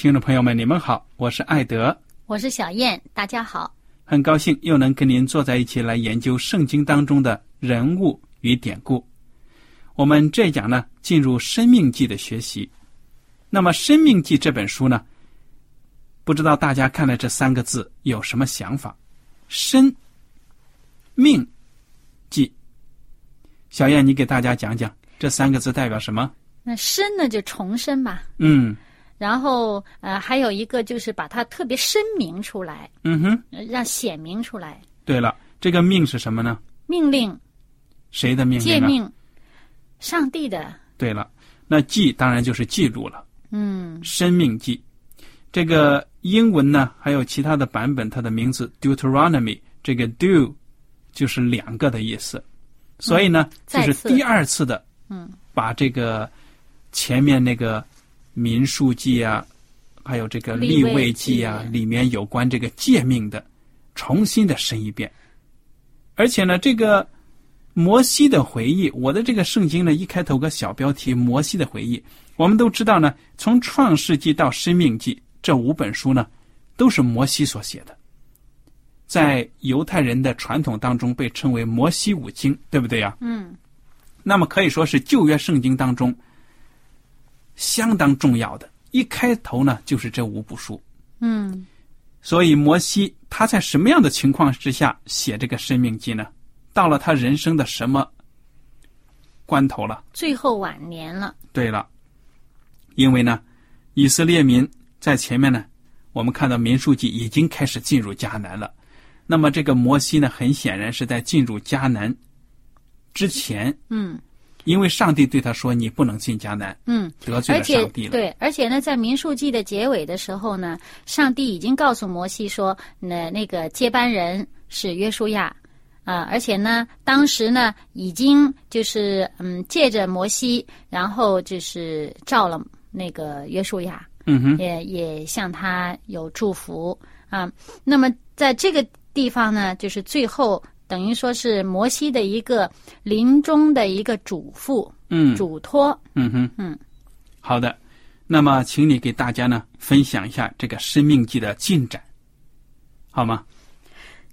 听众朋友们，你们好，我是艾德，我是小燕，大家好。很高兴又能跟您坐在一起来研究圣经当中的人物与典故。我们这一讲呢，进入《生命记》的学习。那么，《生命记》这本书呢，不知道大家看了这三个字有什么想法？生命记，小燕，你给大家讲讲这三个字代表什么？那生呢，就重生吧。嗯然后呃，还有一个就是把它特别声明出来，嗯哼，呃让显明出来，对了，这个命是什么呢？命令、谁的命令啊？诫命，上帝的，对了，那记当然就是记住了。嗯。生命记，这个英文呢还有其他的版本，它的名字 Deuteronomy，这个 do 就是两个的意思，所以呢、就是第二次的嗯。把这个前面那个民数记啊，还有这个立位记啊，里面有关这个诫命的，重新的申一遍，而且呢，这个摩西的回忆，我的这个圣经呢一开头个小标题“摩西的回忆”，我们都知道呢，从创世纪到生命记这五本书呢，都是摩西所写的，在犹太人的传统当中被称为摩西五经，对不对呀、嗯。那么可以说是旧约圣经当中相当重要的。一开头呢，就是这五部书。嗯所以摩西他在什么样的情况之下写这个《生命记》呢？到了他人生的什么关头了？最后晚年了，对了，因为呢，以色列民在前面呢，我们看到民数记已经开始进入迦南了。那么这个摩西呢，很显然是在进入迦南之前，嗯因为上帝对他说：“你不能进迦南，嗯。得罪了上帝了。”对，而且呢，在民数记的结尾的时候呢，上帝已经告诉摩西说，那那个接班人是约书亚，啊、而且呢，当时呢，已经就是嗯，借着摩西，然后就是召了那个约书亚，嗯哼，也也向他有祝福啊。那么在这个地方呢，就是最后等于说是摩西的一个临终的一个嘱咐、嗯嘱托。嗯哼，嗯，好的。那么，请你给大家呢分享一下这个《生命记》的进展，好吗？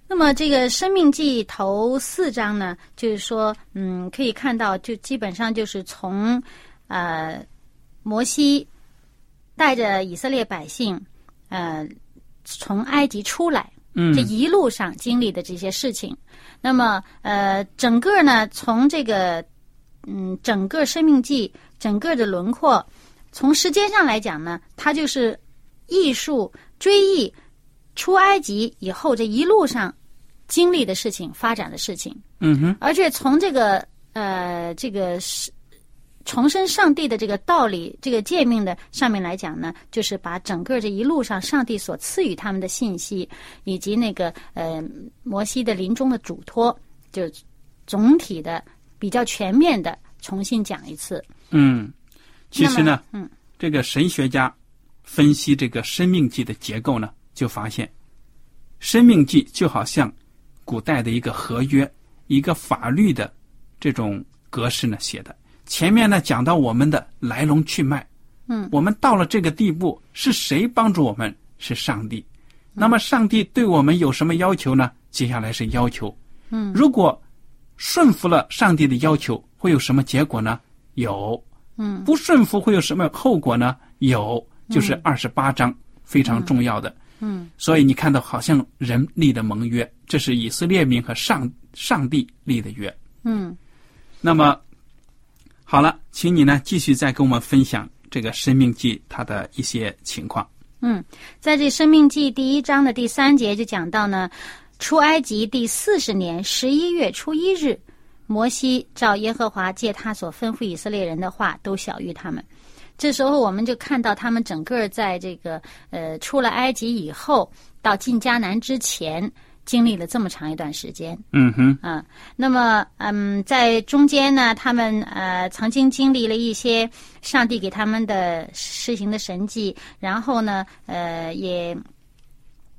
那么这个《生命记》头四章呢，就是说，嗯，可以看到，就基本上就是从，呃，摩西带着以色列百姓，呃，从埃及出来，嗯。这一路上经历的这些事情。那么，呃，整个呢，从这个，嗯，整个《生命记》整个的轮廓，从时间上来讲呢，它就是艺术追忆出埃及以后这一路上经历的事情、发展的事情，嗯哼，而且从这个呃这个是重申上帝的这个道理、这个诫命的上面来讲呢，就是把整个这一路上上帝所赐予他们的信息，以及那个呃摩西的临终的嘱托，就总体的比较全面的重新讲一次。嗯，其实呢，嗯这个神学家分析这个《生命记》的结构呢，就发现，《生命记》就好像古代的一个合约、一个法律的这种格式呢写的。前面呢讲到我们的来龙去脉，嗯，我们到了这个地步，是谁帮助我们？是上帝。那么上帝对我们有什么要求呢？接下来是要求，嗯，如果顺服了上帝的要求，会有什么结果呢？有，嗯，不顺服会有什么后果呢？有，就是二十八章非常重要的。嗯，所以你看到好像人立的盟约，这是以色列民和上上帝立的约。嗯，那么好了，请你呢继续再跟我们分享这个《生命记》它的一些情况。嗯，在这《生命记》第一章的第三节就讲到呢，出埃及第四十年十一月初一日，摩西照耶和华借他所吩咐以色列人的话，都晓谕他们。这时候我们就看到他们整个在这个呃出了埃及以后，到进迦南之前，经历了这么长一段时间。嗯哼，啊，那么嗯，在中间呢，他们呃曾经经历了一些上帝给他们的施行的神迹，然后呢，呃，也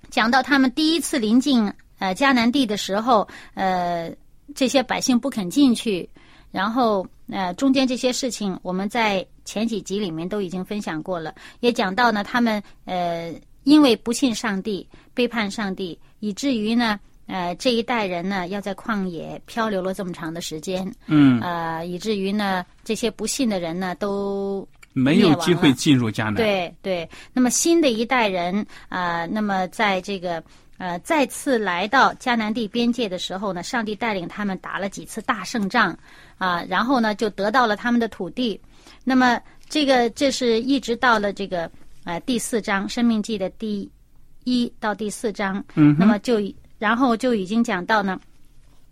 讲到他们第一次临近呃迦南地的时候，呃，这些百姓不肯进去，然后呃中间这些事情，我们在前几集里面都已经分享过了，也讲到呢，他们呃因为不信上帝，背叛上帝，以至于呢。呃，这一代人呢，要在旷野漂流了这么长的时间，嗯，呃，以至于呢，这些不信的人呢，都没有机会进入迦南。对对。那么新的一代人啊、呃，那么在这个呃再次来到迦南地边界的时候呢，上帝带领他们打了几次大胜仗啊、然后呢，就得到了他们的土地。那么这个这是一直到了这个呃第四章《生命记》的第一到第四章，嗯那么就然后就已经讲到呢，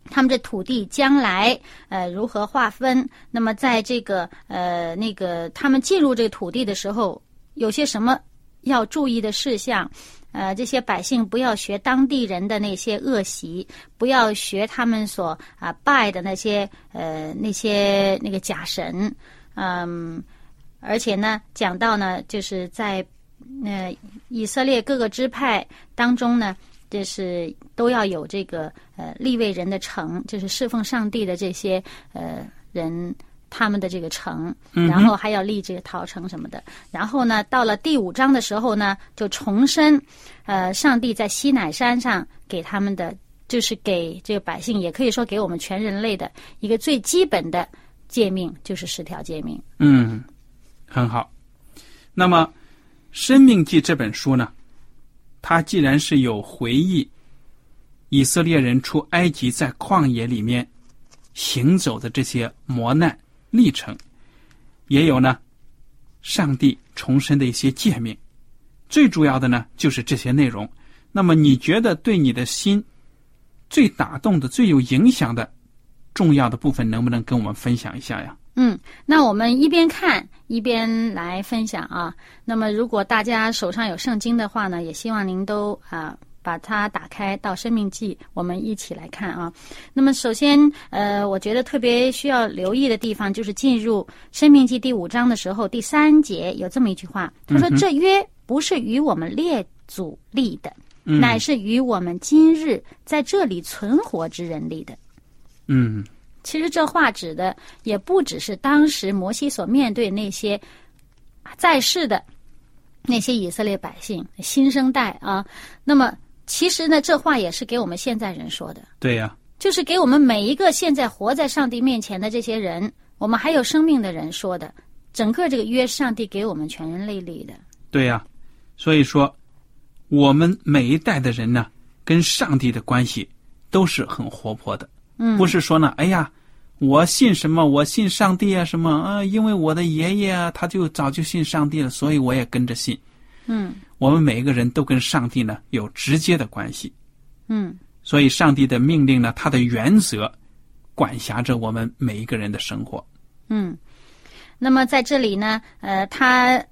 他们这土地将来呃如何划分？那么在这个呃那个他们进入这个土地的时候，有些什么要注意的事项？呃，这些百姓不要学当地人的那些恶习，不要学他们所啊、拜的那些呃那些那个假神，嗯，而且呢，讲到呢，就是在呃以色列各个支派当中呢，就是都要有这个呃立位人的城，就是侍奉上帝的这些呃人。他们的这个城，然后还要立这个陶城什么的。然后呢，到了第五章的时候呢，就重申，呃，上帝在西乃山上给他们的，就是给这个百姓，也可以说给我们全人类的一个最基本的诫命，就是十条诫命。嗯，很好。那么，《生命记》这本书呢，它既然是有回忆以色列人出埃及在旷野里面行走的这些磨难历程，也有呢上帝重生的一些诫命。最主要的呢，就是这些内容。那么，你觉得对你的心最打动的、最有影响的重要的部分，能不能跟我们分享一下呀？嗯，那我们一边看一边来分享啊。那么，如果大家手上有圣经的话呢，也希望您都啊把它打开到《生命记》，我们一起来看啊。那么，首先呃，我觉得特别需要留意的地方，就是进入《生命记》第五章的时候，第三节有这么一句话，他说：“这约不是与我们列祖立的，嗯乃是与我们今日在这里存活之人立的。”嗯其实这话指的也不只是当时摩西所面对那些在世的那些以色列百姓新生代啊。那么，其实呢，这话也是给我们现在人说的，对呀、就是给我们每一个现在活在上帝面前的这些人，我们还有生命的人说的。整个这个约，上帝给我们全人类立的。对呀、所以说，我们每一代的人呢，跟上帝的关系都是很活泼的。嗯，不是说呢，哎呀，我信什么？我信上帝啊，什么啊？因为我的爷爷啊，他就早就信上帝了，所以我也跟着信。嗯我们每一个人都跟上帝呢有直接的关系，嗯所以上帝的命令呢，他的原则管辖着我们每一个人的生活。嗯。那么在这里呢，呃，他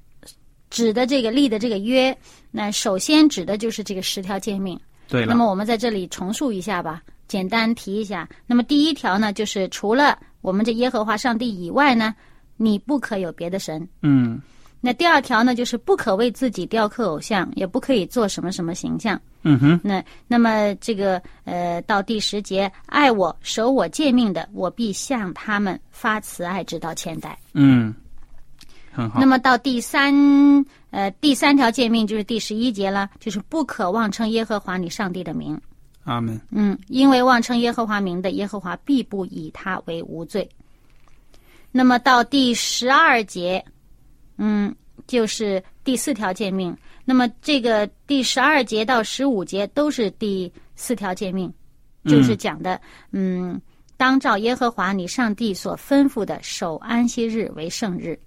指的这个立的这个约，那首先指的就是这个十条诫命。对了，那么我们在这里重述一下吧，简单提一下。那么第一条呢，就是除了我们这耶和华上帝以外呢，你不可有别的神。嗯那第二条呢，就是不可为自己雕刻偶像，也不可以做什么什么形象。嗯哼，那那么这个呃，到第十节，爱我、守我诫命的，我必向他们发慈爱，直到千代。嗯，很好那。么到第三呃第三条诫命就是第十一节了，就是不可妄称耶和华你上帝的名。阿门。嗯，因为妄称耶和华名的，耶和华必不以他为无罪。那么到第十二节，嗯，就是第四条诫命。那么这个第十二节到十五节都是第四条诫命，就是讲的，嗯，当照耶和华你上帝所吩咐的守安息日为圣日。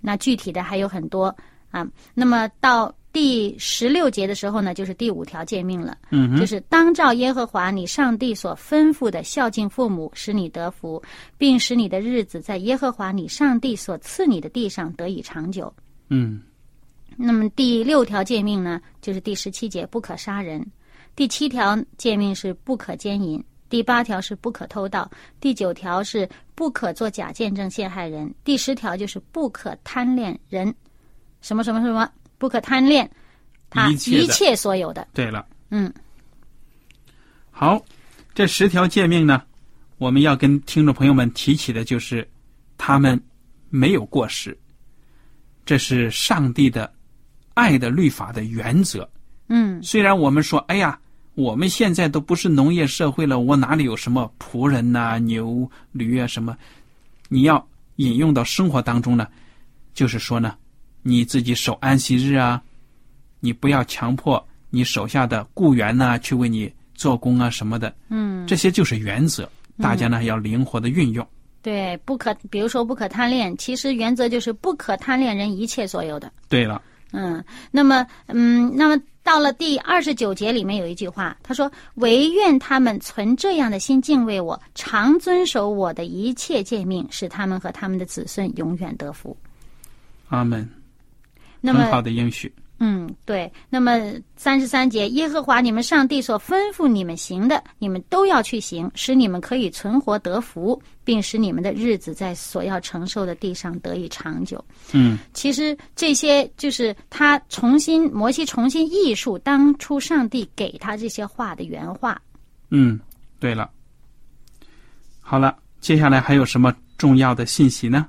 那具体的还有很多啊。那么到第十六节的时候呢，就是第五条诫命了。嗯，就是当照耶和华你上帝所吩咐的孝敬父母，使你得福，并使你的日子在耶和华你上帝所赐你的地上得以长久。嗯。那么第六条诫命呢，就是第十七节不可杀人；第七条诫命是不可奸淫；第八条是不可偷盗；第九条是不可做假见证陷害人；第十条就是不可贪恋人，什么什么什么，不可贪恋他一切所有的。对了，嗯好，这十条诫命呢，我们要跟听众朋友们提起的就是，他们没有过失，这是上帝的爱的律法的原则。嗯虽然我们说，哎呀，我们现在都不是农业社会了，我哪里有什么仆人呐、牛、驴啊什么？你要引用到生活当中呢，就是说呢，你自己守安息日啊，你不要强迫你手下的雇员呐、去为你做工啊什么的，嗯。这些就是原则，大家呢要灵活的运用。对，不可，比如说不可贪恋，其实原则就是不可贪恋人一切所有的。对了，嗯，那么，嗯，那么到了第二十九节里面有一句话，他说：“唯愿他们存这样的心敬畏我，常遵守我的一切诫命，使他们和他们的子孙永远得福。阿门，”那很好，的应许。嗯，对，那么三十三节，耶和华你们上帝所吩咐你们行的，你们都要去行，使你们可以存活得福，并使你们的日子在所要承受的地上得以长久。嗯其实这些就是他重新摩西重新艺术当初上帝给他这些话的原话。嗯，对了，好了，接下来还有什么重要的信息呢？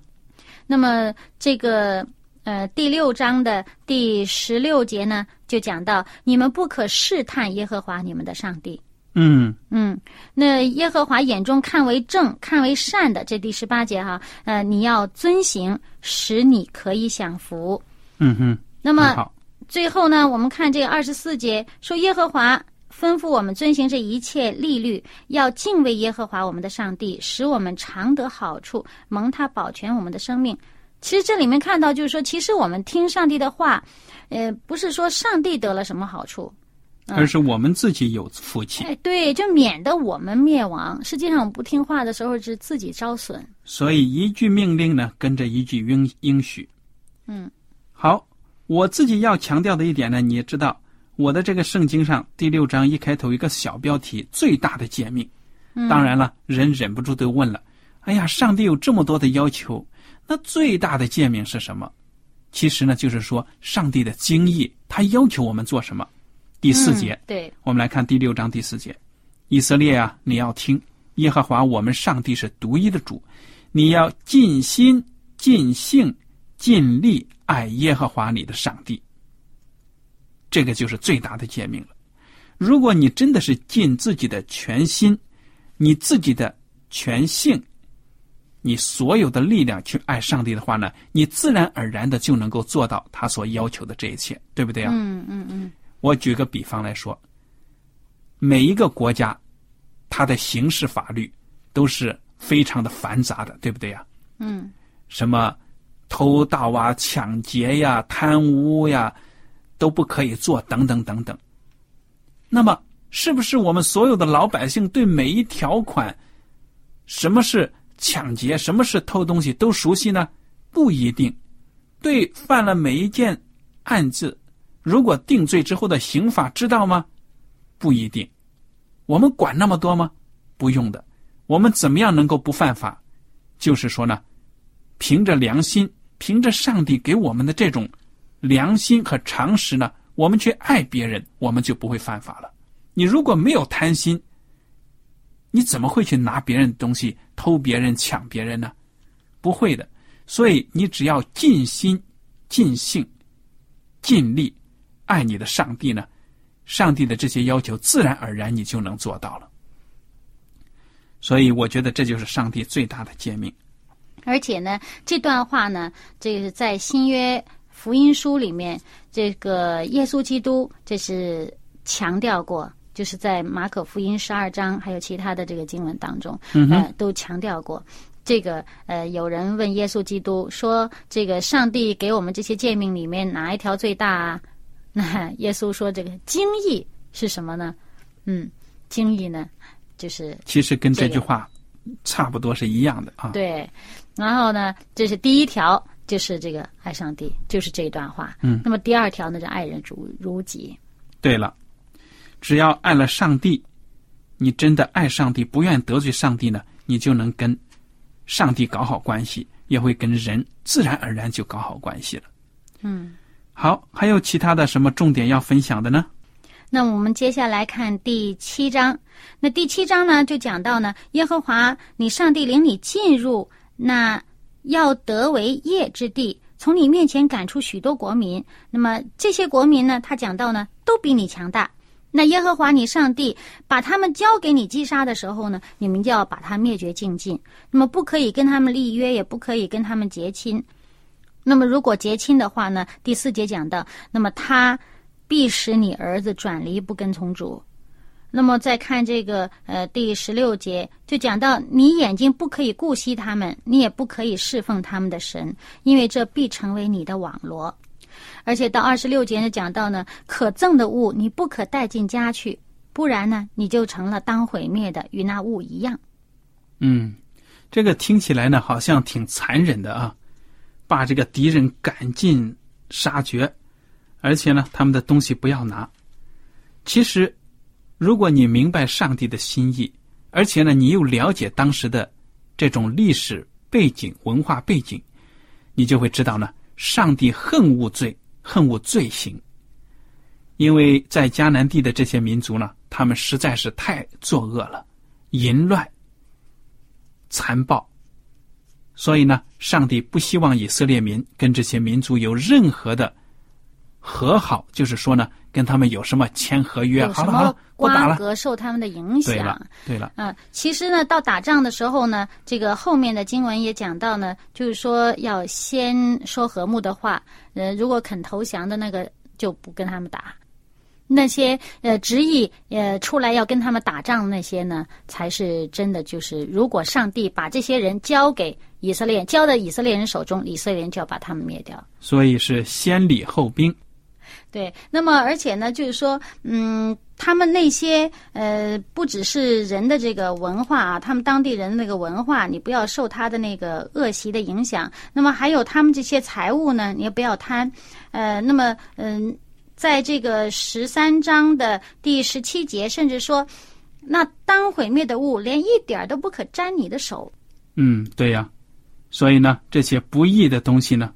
那么这个呃第六章的第十六节呢，就讲到你们不可试探耶和华你们的上帝。嗯嗯，那耶和华眼中看为正、看为善的，这第十八节哈，呃，你要遵行，使你可以享福。嗯哼，那么。最后呢，我们看这二十四节说，耶和华吩咐我们遵行这一切律律，要敬畏耶和华我们的上帝，使我们常得好处，蒙他保全我们的生命。其实这里面看到，就是说，其实我们听上帝的话，呃，不是说上帝得了什么好处，而是我们自己有福气。哎，对，就免得我们灭亡。实际上，我们不听话的时候是自己招损。所以一句命令呢，跟着一句应应许。嗯，好，我自己要强调的一点呢，你也知道，我的这个圣经上第六章一开头一个小标题“最大的诫命”。当然了，人忍不住都问了：“哎呀，上帝有这么多的要求，那最大的诫命是什么？”其实呢，就是说上帝的经意，他要求我们做什么。第四节，嗯对，我们来看第六章第四节：以色列啊，你要听，耶和华我们上帝是独一的主，你要尽心、尽性、尽力爱耶和华你的上帝。这个就是最大的诫命了。如果你真的是尽自己的全心，你自己的全性，你所有的力量去爱上帝的话呢，你自然而然的就能够做到他所要求的这一切，对不对啊？嗯嗯嗯，我举个比方来说，每一个国家，它的刑事法律都是非常的繁杂的，对不对呀？嗯，什么偷盗啊、抢劫呀、贪污呀，都不可以做，等等等等。那么，是不是我们所有的老百姓对每一条款，什么是抢劫，什么是偷东西都熟悉呢？不一定。对犯了每一件案子，如果定罪之后的刑法知道吗？不一定。我们管那么多吗？不用的。我们怎么样能够不犯法？就是说呢，凭着良心，凭着上帝给我们的这种良心和常识呢，我们去爱别人，我们就不会犯法了。你如果没有贪心，你怎么会去拿别人的东西、偷别人、抢别人呢？不会的。所以你只要尽心、尽性、尽力爱你的上帝呢，上帝的这些要求自然而然你就能做到了。所以我觉得这就是上帝最大的诫命。而且呢，这段话呢，这个在新约福音书里面，这个耶稣基督这是强调过，就是在马可福音十二章还有其他的这个经文当中，呃，都强调过。这个呃，有人问耶稣基督说：“这个上帝给我们这些诫命里面哪一条最大啊？” 那耶稣说：“这个经义是什么呢？嗯，经义呢，就是其实跟这句话差不多是一样的啊。对。然后呢，这是第一条，就是这个爱上帝，就是这一段话。嗯。那么第二条呢，就爱人如如己。对了，只要爱了上帝，你真的爱上帝，不愿得罪上帝呢，你就能跟。上帝搞好关系，也会跟人自然而然就搞好关系了。嗯，好，还有其他的什么重点要分享的呢？那我们接下来看第七章。那第七章呢，就讲到呢，耶和华你上帝领你进入那要得为业之地，从你面前赶出许多国民。那么这些国民呢，他讲到呢，都比你强大。那耶和华你上帝把他们交给你击杀的时候呢，你们就要把他灭绝尽尽。那么不可以跟他们立约，也不可以跟他们结亲。那么如果结亲的话呢，第四节讲到，那么他必使你儿子转离不跟从主。那么再看这个呃第十六节，就讲到你眼睛不可以顾惜他们，你也不可以侍奉他们的神，因为这必成为你的网罗。而且到二十六节呢，讲到呢，可憎的物你不可带进家去，不然呢，你就成了当毁灭的，与那物一样。嗯，这个听起来呢，好像挺残忍的啊，把这个敌人赶尽杀绝，而且呢，他们的东西不要拿。其实，如果你明白上帝的心意，而且呢，你又了解当时的这种历史背景、文化背景，你就会知道呢，上帝恨恶罪。恨恶罪行，因为在迦南地的这些民族呢，他们实在是太作恶了，淫乱、残暴，所以呢，上帝不希望以色列民跟这些民族有任何的和好，就是说呢，跟他们有什么签合约，好了好了，不打了，受他们的影响。对了，对了，嗯，其实呢，到打仗的时候呢，这个后面的经文也讲到呢，就是说要先说和睦的话。呃，如果肯投降的那个就不跟他们打，那些呃执意呃出来要跟他们打仗那些呢，才是真的。就是如果上帝把这些人交给以色列，交到以色列人手中，以色列人就要把他们灭掉。所以是先礼后兵。对，那么而且呢，就是说，嗯，他们那些呃，不只是人的这个文化啊，他们当地人的那个文化，你不要受他的那个恶习的影响。那么还有他们这些财物呢，你也不要贪。呃，那么嗯，在这个十三章的第十七节，甚至说，那当毁灭的物，连一点都不可沾你的手。嗯，对呀。所以呢，这些不义的东西呢，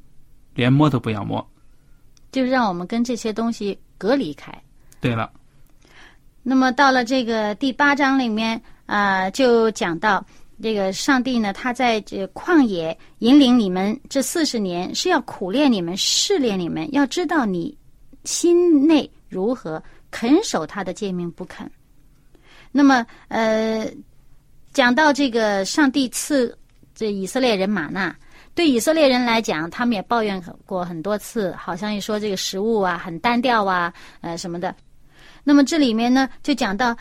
连摸都不要摸。就是让我们跟这些东西隔离开。对了，那么到了这个第八章里面啊，就讲到这个上帝呢，他在这旷野引领你们这四十年，是要苦练你们、试炼你们，要知道你心内如何，肯守他的诫命不肯。那么呃，讲到这个上帝赐这以色列人玛纳。对以色列人来讲，他们也抱怨过很多次，好像一说这个食物啊很单调啊，呃什么的。那么这里面呢，就讲到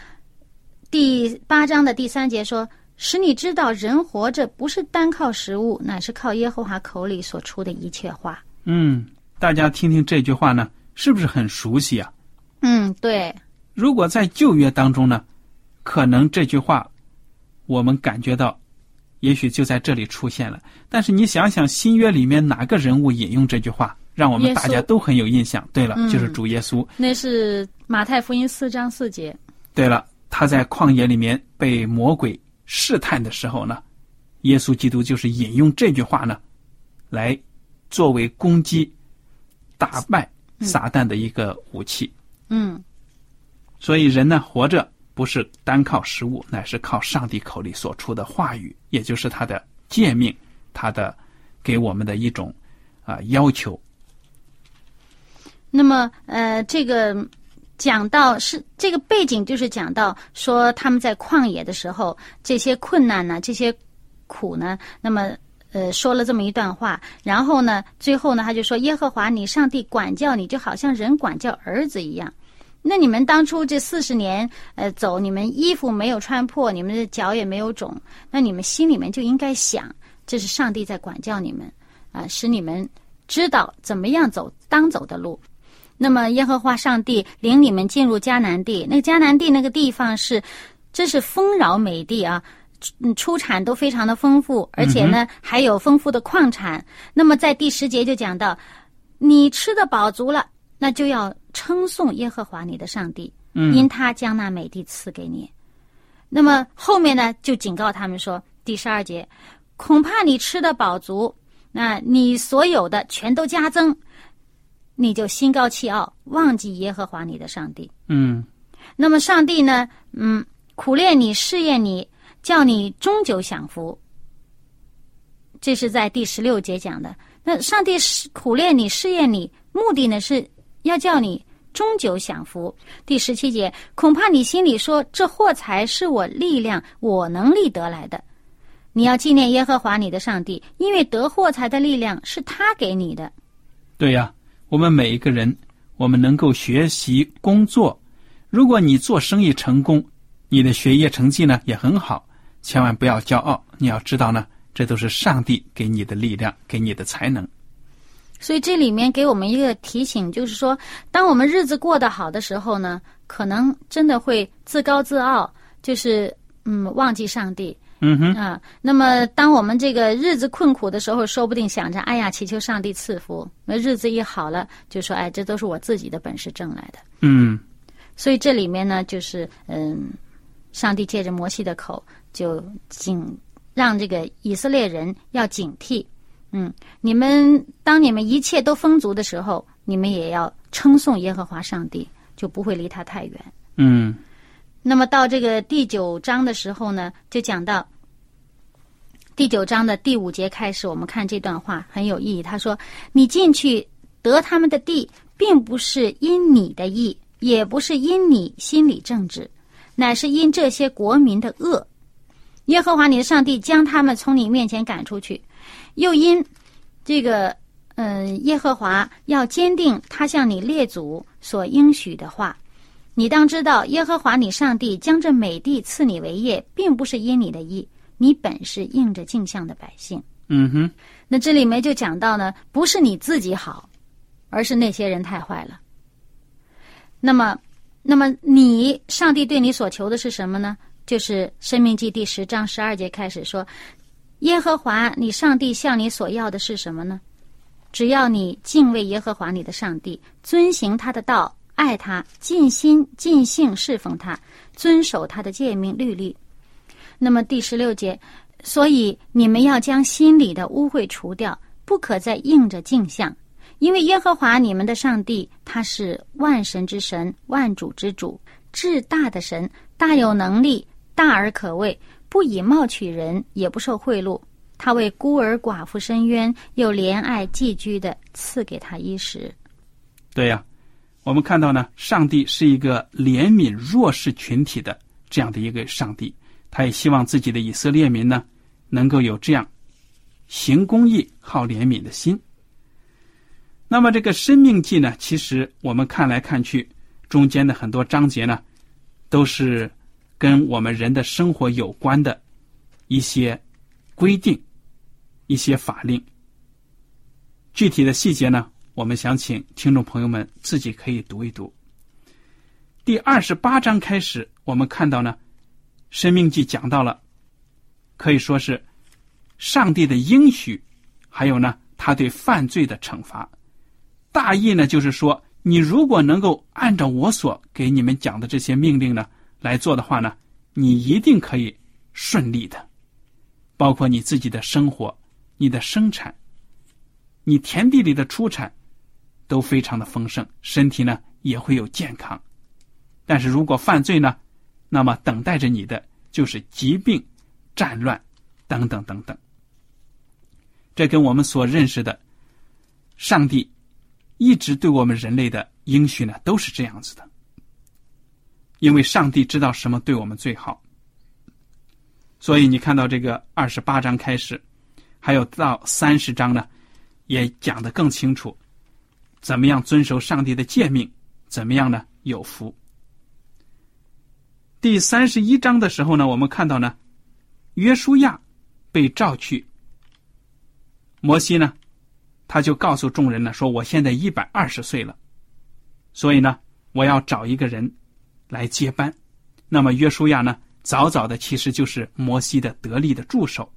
第八章的第三节说：“使你知道人活着不是单靠食物，乃是靠耶和华口里所出的一切话。”嗯，大家听听这句话呢，是不是很熟悉啊？嗯，对。如果在旧约当中呢，可能这句话我们感觉到。也许就在这里出现了，但是你想想，新约里面哪个人物引用这句话，让我们大家都很有印象？对了，就是主耶稣。那是马太福音四章四节。对了，他在旷野里面被魔鬼试探的时候呢，耶稣基督就是引用这句话呢，来作为攻击、打败撒旦的一个武器。嗯所以人呢，活着不是单靠食物，乃是靠上帝口里所出的话语，也就是他的诫命，他的给我们的一种啊、要求。那么，呃，这个讲到是这个背景，就是讲到说他们在旷野的时候，这些困难呢，这些苦呢，那么呃说了这么一段话，然后呢，最后呢，他就说：“耶和华你上帝管教你，就好像人管教儿子一样。”那你们当初这四十年，呃，走，你们衣服没有穿破，你们的脚也没有肿，那你们心里面就应该想，这是上帝在管教你们，啊、使你们知道怎么样走当走的路。那么耶和华上帝领你们进入迦南地，那迦南地那个地方是，这是丰饶美地啊，嗯，出产都非常的丰富，而且呢、还有丰富的矿产。那么在第十节就讲到，你吃的饱足了，那就要称颂耶和华你的上帝，嗯因他将那美地赐给你。那么后面呢，就警告他们说，第十二节，恐怕你吃的饱足，那你所有的全都加增，你就心高气傲，忘记耶和华你的上帝。嗯那么上帝呢，嗯，苦练你，试验你，叫你终究享福。这是在第十六节讲的。那上帝是苦练你，试验你，目的呢是要叫你终究享福。第十七节，恐怕你心里说，这货财是我力量、我能力得来的。你要纪念耶和华你的上帝，因为得货财的力量是他给你的。对呀，我们每一个人，我们能够学习工作。如果你做生意成功，你的学业成绩呢也很好，千万不要骄傲。你要知道呢，这都是上帝给你的力量，给你的才能。所以这里面给我们一个提醒，就是说，当我们日子过得好的时候呢，可能真的会自高自傲，就是嗯忘记上帝嗯哼，啊。那么当我们这个日子困苦的时候，说不定想着哎呀，祈求上帝赐福。那日子一好了，就说哎，这都是我自己的本事挣来的。嗯所以这里面呢，就是嗯，上帝借着摩西的口就警让这个以色列人要警惕，嗯，你们当你们一切都丰足的时候，你们也要称颂耶和华上帝，就不会离他太远。嗯那么到这个第九章的时候呢，就讲到第九章的第五节开始，我们看这段话很有意义。他说：“你进去得他们的地，并不是因你的意，也不是因你心里正直，乃是因这些国民的恶。耶和华你的上帝将他们从你面前赶出去，又因这个，嗯、耶和华要坚定他向你列祖所应许的话。”你当知道，耶和华你上帝将这美地赐你为业，并不是因你的意，你本是应着镜像的百姓。嗯哼，那这里面就讲到呢，不是你自己好，而是那些人太坏了。那么，那么你上帝对你所求的是什么呢？就是《生命记》第十章十二节开始说，耶和华你上帝向你所要的是什么呢？只要你敬畏耶和华你的上帝，遵行他的道，爱他，尽心尽性侍奉他，遵守他的诫命律例。那么第十六节，所以你们要将心里的污秽除掉，不可再应着镜像，因为耶和华你们的上帝，他是万神之神，万主之主，至大的神，大有能力，大而可畏，不以貌取人，也不受贿赂。他为孤儿寡妇伸冤，又怜爱寄居的，赐给他衣食。对呀，我们看到呢，上帝是一个怜悯弱势群体的这样的一个上帝，他也希望自己的以色列民呢，能够有这样行公义、好怜悯的心。那么这个生命记呢，其实我们看来看去，中间的很多章节呢，都是跟我们人的生活有关的一些规定、一些法令。具体的细节呢，我们想请听众朋友们自己可以读一读。第二十八章开始，我们看到呢，《生命记》讲到了，可以说是上帝的应许，还有呢，他对犯罪的惩罚。大意呢，就是说，你如果能够按照我所给你们讲的这些命令呢来做的话呢，你一定可以顺利的，包括你自己的生活、你的生产。你田地里的出产都非常的丰盛，身体呢也会有健康。但是如果犯罪呢，那么等待着你的就是疾病、战乱等等等等。这跟我们所认识的上帝一直对我们人类的应许呢，都是这样子的。因为上帝知道什么对我们最好，所以你看到这个二十八章开始，还有到三十章呢。也讲得更清楚，怎么样遵守上帝的诫命？怎么样呢？有福。第三十一章的时候呢，我们看到呢，约书亚被召去，摩西呢，他就告诉众人呢，说我现在一百二十岁了，所以呢，我要找一个人来接班。那么约书亚呢，早早的其实就是摩西的得力的助手。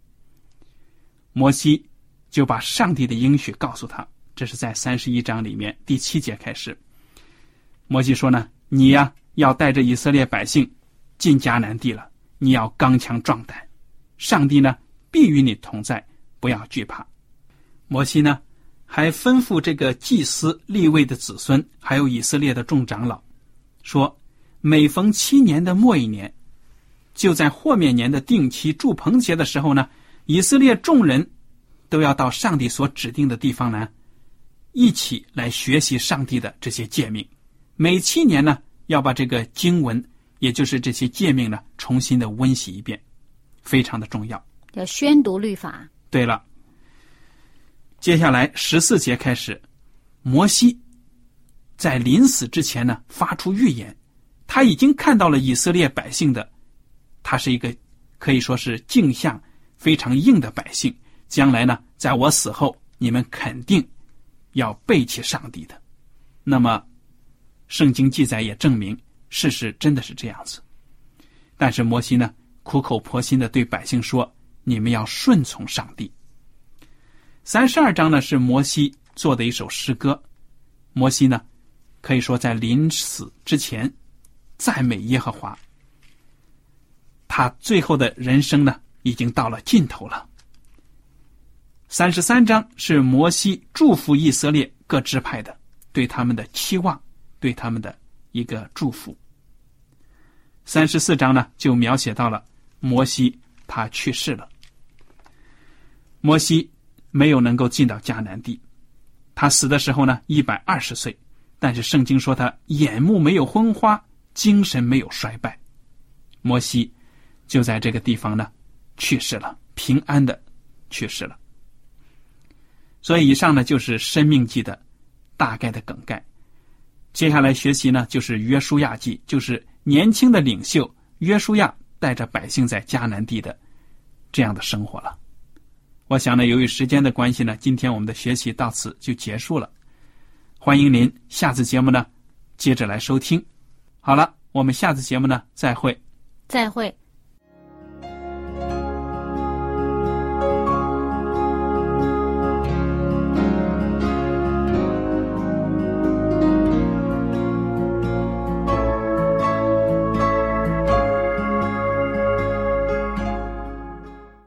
摩西。就把上帝的应许告诉他，这是在三十一章里面第七节开始。摩西说呢：“你呀，要带着以色列百姓进迦南地了，你要刚强壮胆，上帝呢必与你同在，不要惧怕。”摩西呢还吩咐这个祭司立位的子孙，还有以色列的众长老，说：“每逢七年的末一年，就在豁免年的定期祝棚节的时候呢，以色列众人。”都要到上帝所指定的地方呢，一起来学习上帝的这些诫命。每七年呢，要把这个经文，也就是这些诫命呢，重新的温习一遍，非常的重要。要宣读律法。对了，接下来十四节开始，摩西在临死之前呢，发出预言，他已经看到了以色列百姓的，他是一个可以说是镜像非常硬的百姓。将来呢，在我死后，你们肯定要背弃上帝的。那么，圣经记载也证明事实真的是这样子。但是摩西呢，苦口婆心的对百姓说：“你们要顺从上帝。”三十二章呢是摩西做的一首诗歌。摩西呢，可以说在临死之前赞美耶和华。他最后的人生呢，已经到了尽头了。三十三章是摩西祝福以色列各支派的，对他们的期望，对他们的一个祝福。三十四章呢，就描写到了摩西他去世了。摩西没有能够进到迦南地，他死的时候呢，一百二十岁，但是圣经说他眼目没有昏花，精神没有衰败。摩西就在这个地方呢去世了，平安的去世了。所以，以上呢就是《生命记》的大概的梗概。接下来学习呢，就是《约书亚记》，就是年轻的领袖约书亚带着百姓在迦南地的这样的生活了。我想呢，由于时间的关系呢，今天我们的学习到此就结束了。欢迎您下次节目呢接着来收听。好了，我们下次节目呢再会。再会。